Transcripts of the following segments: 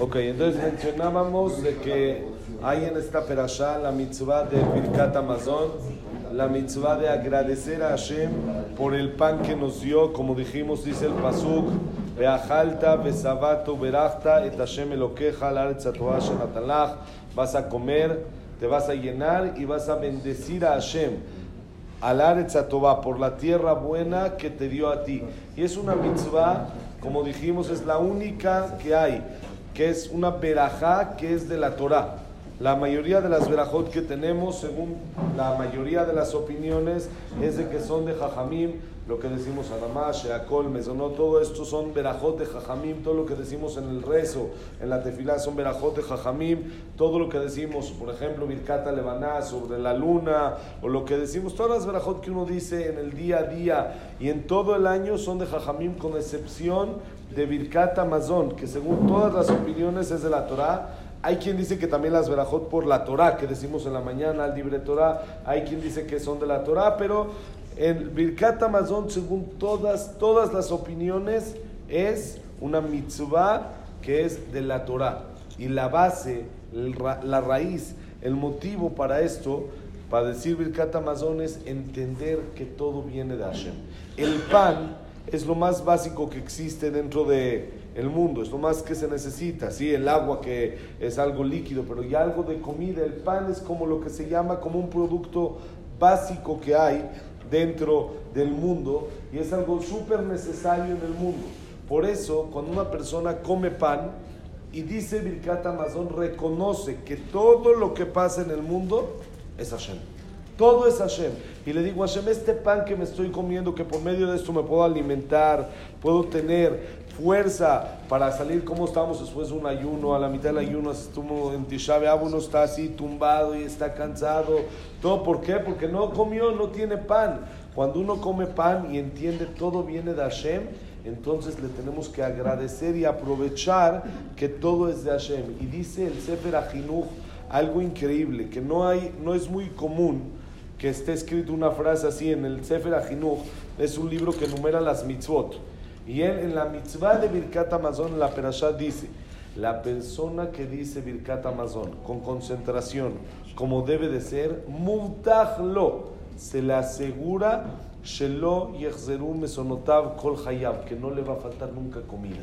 Ok, entonces mencionábamos de que hay en esta perashá la mitzvah de Birkat Amazon, la mitzvah de agradecer a Hashem por el pan que nos dio, como dijimos, dice el Pasuk, Beajalta, Besabato, Berachta, et Hashem Shenatalach, vas a comer, te vas a llenar y vas a bendecir a Hashem. Al Aretz por la tierra buena que te dio a ti. Y es una mitzvah, como dijimos, es la única que hay que es una verajá que es de la Torah. La mayoría de las verajot que tenemos, según la mayoría de las opiniones, es de que son de Jajamim, lo que decimos Adamash, Sheakol, Mesonot, todo esto son verajot de Jajamim, todo lo que decimos en el rezo, en la tefilá son verajot de Jajamim, todo lo que decimos, por ejemplo, Birkata Levaná sobre la luna, o lo que decimos, todas las verajot que uno dice en el día a día y en todo el año son de Jajamim, con excepción de Birkat Amazon, que según todas las opiniones es de la Torah. Hay quien dice que también las verajot por la Torah, que decimos en la mañana, al libre Torah. Hay quien dice que son de la Torah, pero en Birkat Amazon, según todas, todas las opiniones, es una mitzvah que es de la Torah. Y la base, la raíz, el motivo para esto, para decir Birkat Amazon, es entender que todo viene de Hashem. El pan es lo más básico que existe dentro del el mundo, es lo más que se necesita, sí, el agua que es algo líquido, pero ya algo de comida, el pan es como lo que se llama como un producto básico que hay dentro del mundo y es algo súper necesario en el mundo. Por eso, cuando una persona come pan y dice Birkat Amazon, reconoce que todo lo que pasa en el mundo es Hashem. Todo es Hashem. Y le digo, Hashem, este pan que me estoy comiendo, que por medio de esto me puedo alimentar, puedo tener fuerza para salir como estamos después de un ayuno, a la mitad del ayuno, estuvo en Tisha uno está así tumbado y está cansado. ¿Todo por qué? Porque no comió, no tiene pan. Cuando uno come pan y entiende todo viene de Hashem, entonces le tenemos que agradecer y aprovechar que todo es de Hashem. Y dice el Sefer Ajinuch algo increíble, que no, hay, no es muy común que esté escrito una frase así en el Sefer Ajinuch, es un libro que enumera las mitzvot. Y él en la mitzvah de Birkat Amazon, la Perashá dice, la persona que dice Birkat Amazon con concentración, como debe de ser, lo se le asegura Shelo Yechzeru Mesonotav Kol Hayab, que no le va a faltar nunca comida.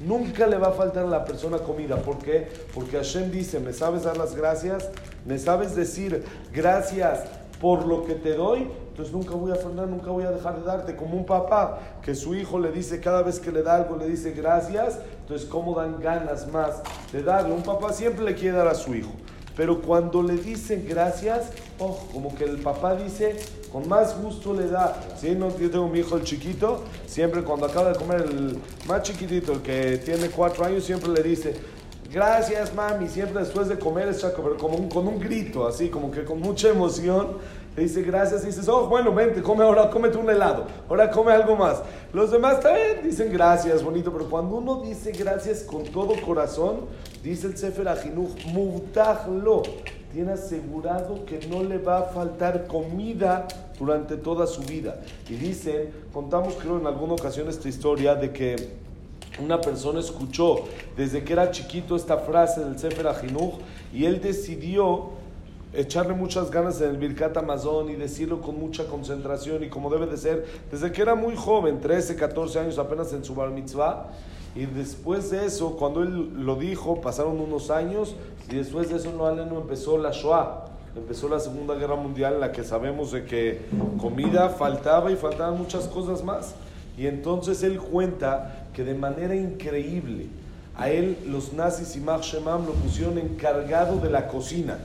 Nunca le va a faltar a la persona comida. ¿Por qué? Porque Hashem dice, ¿me sabes dar las gracias? ¿Me sabes decir gracias por lo que te doy, entonces nunca voy a frenar, nunca voy a dejar de darte. Como un papá que su hijo le dice, cada vez que le da algo, le dice gracias, entonces ¿cómo dan ganas más de darle? Un papá siempre le quiere dar a su hijo. Pero cuando le dicen gracias, oh, como que el papá dice, con más gusto le da. ¿Sí? No, yo tengo mi hijo el chiquito, siempre cuando acaba de comer el más chiquitito, el que tiene cuatro años, siempre le dice, gracias mami, siempre después de comer es chaco, pero como con un grito, así, como que con mucha emoción, le dice gracias. Y dices, oh, bueno, vente, come ahora, cómete un helado, ahora come algo más. Los demás también dicen gracias, bonito, pero cuando uno dice gracias con todo corazón, dice el Sefer Ajinuch, lo tiene asegurado que no le va a faltar comida durante toda su vida. Y dicen, contamos creo en alguna ocasión esta historia de que una persona escuchó desde que era chiquito esta frase del Sefer Ajinuch y él decidió echarle muchas ganas en el Birkat Amazon y decirlo con mucha concentración y como debe de ser, desde que era muy joven, 13, 14 años apenas en su bar mitzvah. Y después de eso, cuando él lo dijo, pasaron unos años y después de eso no, no empezó la Shoah. Empezó la Segunda Guerra Mundial en la que sabemos de que comida faltaba y faltaban muchas cosas más. Y entonces él cuenta que de manera increíble a él los nazis y Mar Shemam lo pusieron encargado de la cocina.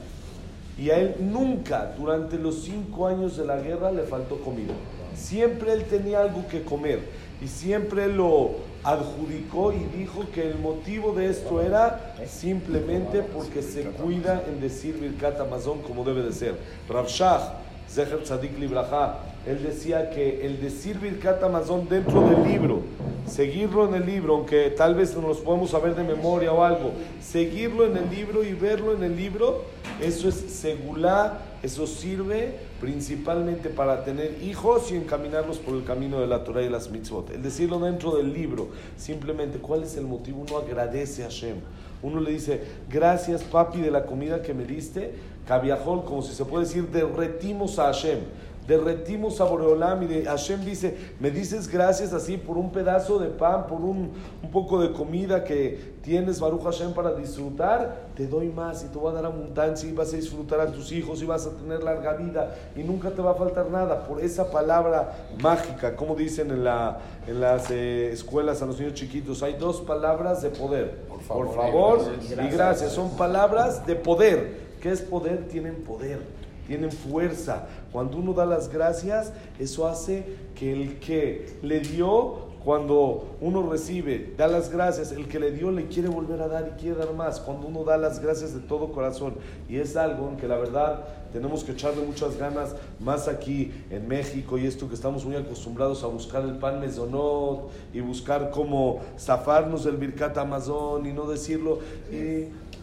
Y a él nunca, durante los cinco años de la guerra, le faltó comida. Siempre él tenía algo que comer. Y siempre lo adjudicó y dijo que el motivo de esto era simplemente porque se cuida en decir Birkat Amazon como debe de ser. Rav Shach, Zeher Tzadik Libraja, él decía que el decir Birkat Amazon dentro del libro, seguirlo en el libro, aunque tal vez no los podemos saber de memoria o algo, seguirlo en el libro y verlo en el libro, eso es segulá, eso sirve principalmente para tener hijos y encaminarlos por el camino de la Torah y las mitzvot. El decirlo dentro del libro, simplemente cuál es el motivo, uno agradece a Hashem. Uno le dice, gracias papi de la comida que me diste, cabiajol, como si se puede decir, derretimos a Hashem derretimos a Boreolam y Hashem dice, me dices gracias así por un pedazo de pan, por un, un, poco de comida que tienes, Baruch Hashem, para disfrutar, te doy más y te voy a dar abundancia y vas a disfrutar a tus hijos y vas a tener larga vida y nunca te va a faltar nada. Por esa palabra mágica, como dicen en, la, en las eh, escuelas a los niños chiquitos, hay dos palabras de poder, por favor, y gracias, son palabras de poder. ¿Qué es poder? Tienen poder tienen fuerza. Cuando uno da las gracias, eso hace que el que le dio, cuando uno recibe, da las gracias, el que le dio le quiere volver a dar y quiere dar más. Cuando uno da las gracias de todo corazón. Y es algo que la verdad tenemos que echarle muchas ganas, más aquí en México y esto que estamos muy acostumbrados a buscar el pan mesonot y buscar cómo zafarnos del Birkat Amazon y no decirlo.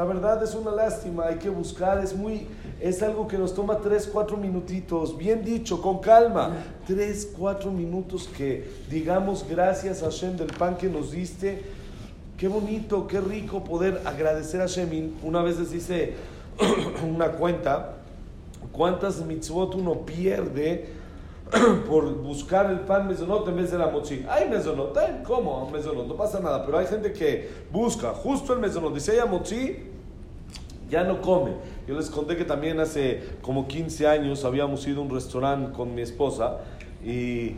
La verdad es una lástima, hay que buscar, es muy, es algo que nos toma 3, 4 minutitos, bien dicho, con calma, 3, 4 minutos que digamos gracias a Hashem del pan que nos diste. Qué bonito, qué rico poder agradecer a Hashem. Una vez les hice una cuenta, cuántas mitzvot uno pierde por buscar el pan mesonot en vez de la mochi. Hay mesonot, ¿cómo? Mesonot, no pasa nada, pero hay gente que busca justo el mesonot. Dice ella mochi, ya no come. Yo les conté que también hace como 15 años habíamos ido a un restaurante con mi esposa y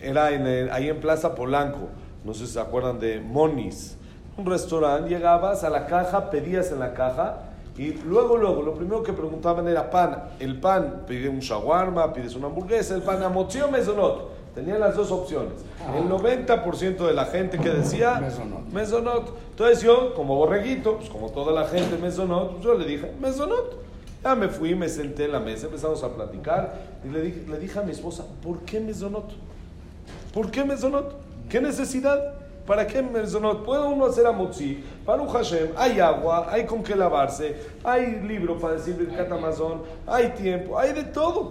era en ahí en Plaza Polanco, no sé si se acuerdan de Monis, un restaurante, llegabas a la caja, pedías en la caja y luego, luego, lo primero que preguntaban era pan. El pan, pide un shawarma, pides una hamburguesa, el pan amotzi o mesonot. Tenían las dos opciones. Ah. El 90% de la gente que decía mesonot. Entonces yo, como borreguito, pues como toda la gente mesonot, pues yo le dije mesonot. Ya me fui, me senté en la mesa, empezamos a platicar y le dije, le dije a mi esposa, ¿por qué mesonot? ¿Por qué mesonot? ¿Qué necesidad? ¿Para qué mesonot? Puede uno hacer amotzi, para un Hashem, hay agua, hay con qué lavarse, hay libro para decir Birkat Amazon, hay tiempo, hay de todo.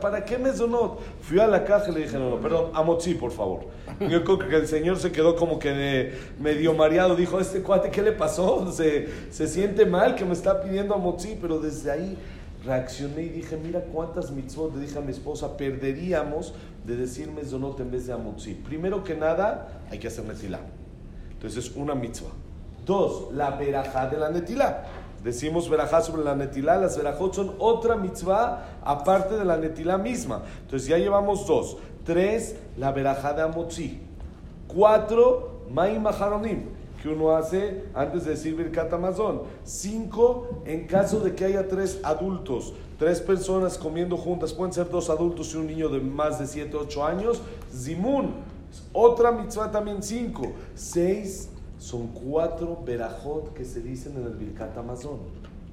¿Para qué mesonot? Fui a la caja y le dije, no, no, perdón, amotzi, por favor. Yo creo que el señor se quedó como que medio mareado, dijo, este cuate, ¿qué le pasó? Se, se siente mal que me está pidiendo amotzi, pero desde ahí reaccioné y dije, mira cuántas mitzvot, le dije a mi esposa, perderíamos de decir mesonot en vez de amotzi. Primero que nada, hay que hacer netilá. Entonces, una mitzvah. Dos, la verajá de la netilá. Decimos verajá sobre la netilá, las verajot son otra mitzvah aparte de la netilá misma. Entonces ya llevamos dos. Tres, la verajá de amotzi. Cuatro, maim que uno hace antes de decir Birkat Amazon. Cinco, en caso de que haya tres adultos, tres personas comiendo juntas, pueden ser dos adultos y un niño de más de 7, 8 años, Zimun. Otra mitzvah también cinco. Seis, son cuatro verajot que se dicen en el Birkat Amazon.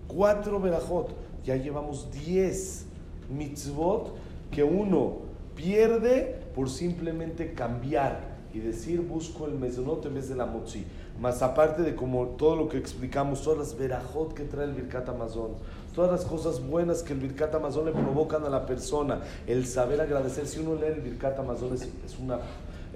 Cuatro verajot. Ya llevamos diez mitzvot que uno pierde por simplemente cambiar y decir busco el mesonot en vez de la motzi. Más aparte de como todo lo que explicamos, todas las verajot que trae el Birkat Amazon, todas las cosas buenas que el Birkat Amazon le provocan a la persona, el saber agradecer. Si uno lee el Birkat Amazon es, es una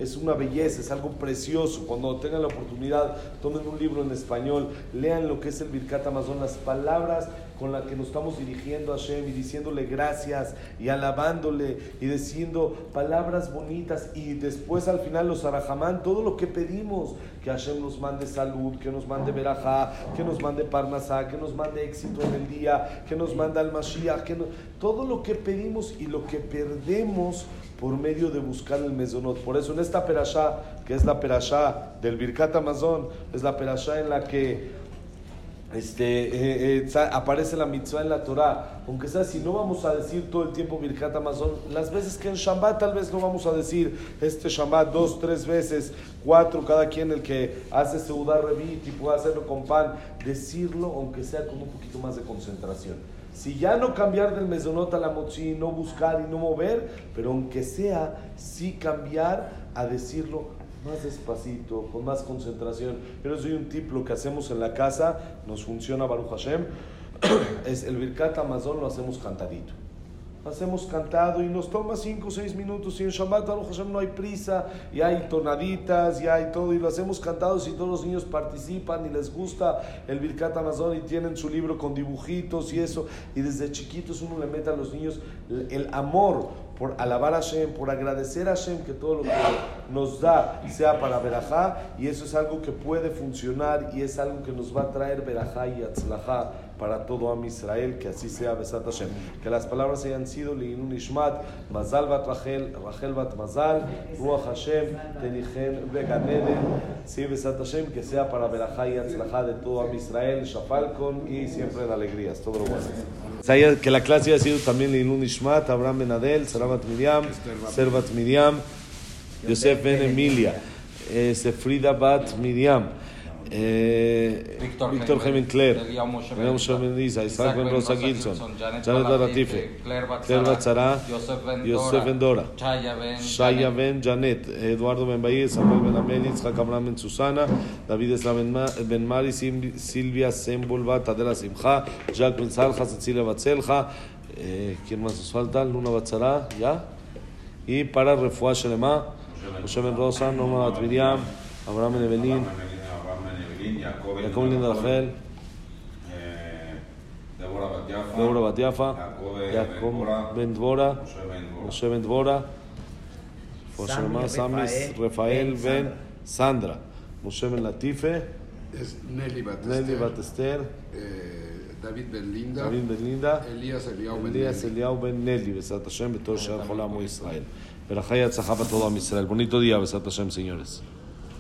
es una belleza, es algo precioso. Cuando tengan la oportunidad, tomen un libro en español, lean lo que es el Birkat Amazon, las palabras con las que nos estamos dirigiendo a Hashem y diciéndole gracias y alabándole y diciendo palabras bonitas y después al final los arahamán, todo lo que pedimos, que Hashem nos mande salud, que nos mande verajá, que nos mande parnasá, que nos mande éxito en el día, que nos mande al Mashiach, que todo lo que pedimos y lo que perdemos por medio de buscar el mesonot. Por eso en esta perashá, que es la perashá del Birkat Amazon, es la perashá en la que este, eh, eh, aparece la mitzvah en la Torah. Aunque sea, si no vamos a decir todo el tiempo Birkat Amazon, las veces que en Shabbat tal vez no vamos a decir este Shabbat dos, tres veces, cuatro, cada quien el que hace Seudar Revit y puede hacerlo con pan, decirlo aunque sea con un poquito más de concentración. Si ya no cambiar del mesonot a la mochi, no buscar y no mover, pero aunque sea, sí cambiar a decirlo más despacito, con más concentración. Pero soy un tip, lo que hacemos en la casa nos funciona Baruch Hashem. es el Birkat Amazon lo hacemos cantadito. Hacemos cantado y nos toma 5 o 6 minutos y en Shabbat Baruch Hashem no hay prisa y hay tonaditas y hay todo y lo hacemos cantados y todos los niños participan y les gusta el Birkat Amazon y tienen su libro con dibujitos y eso. Y desde chiquitos uno le mete a los niños el amor por alabar a Hashem, por agradecer a Hashem que todo lo que nos da sea para Berajá y eso es algo que puede funcionar y es algo que nos va a traer Berajá y Atzlajá para todo Am Israel, que así sea Besat Hashem. Que las palabras hayan sido Liinun Ishmat, Mazal Bat Rachel, Rachel Bat Mazal, Ruach Hashem, Tenichen Beganeden, sí Besat Hashem, que sea para Berajá y Atzlajá de todo Am Israel, Shafalcon y siempre en alegrías, todo lo bueno. Que la clase haya sido también Liinun Ishmat, Abraham Benadel, Sarabat Miriam, Servat Miriam, Yosef Ben Emilia, eh, Sefrida Bat Miriam. Eh, Moshe Mendiza, Isaac Ben Rosa Gilson, Janet Latife, Batzara, Yosef Ben Janet, Eduardo Ben Samuel Ben Susana, David Silvia Sembolva, Tadela Simcha, Jack Ben Cecilia Batzelja, eh, ¿quién más nos falta? Luna Batzara, ¿ya? Y para Refuah Shelema, Moshe Ben Rosa, Norma Bat Miriam, Abraham Ben Evelyn, Jacob Ben Rachel, Deborah Bat Yafa, Jacob Ben Dvora, Moshe Ben Dvora, Shelema, Samis, Rafael. Ben Sandra, Moshe Ben Latife, Es Nelly Bat Nelly eh, David Ben Linda, Ben Elías Eliao Ben Nelly. Eliao Ben Nelly, Besat Hashem, Betor Shar Jolam Israel. Berajá y Atzajá para todo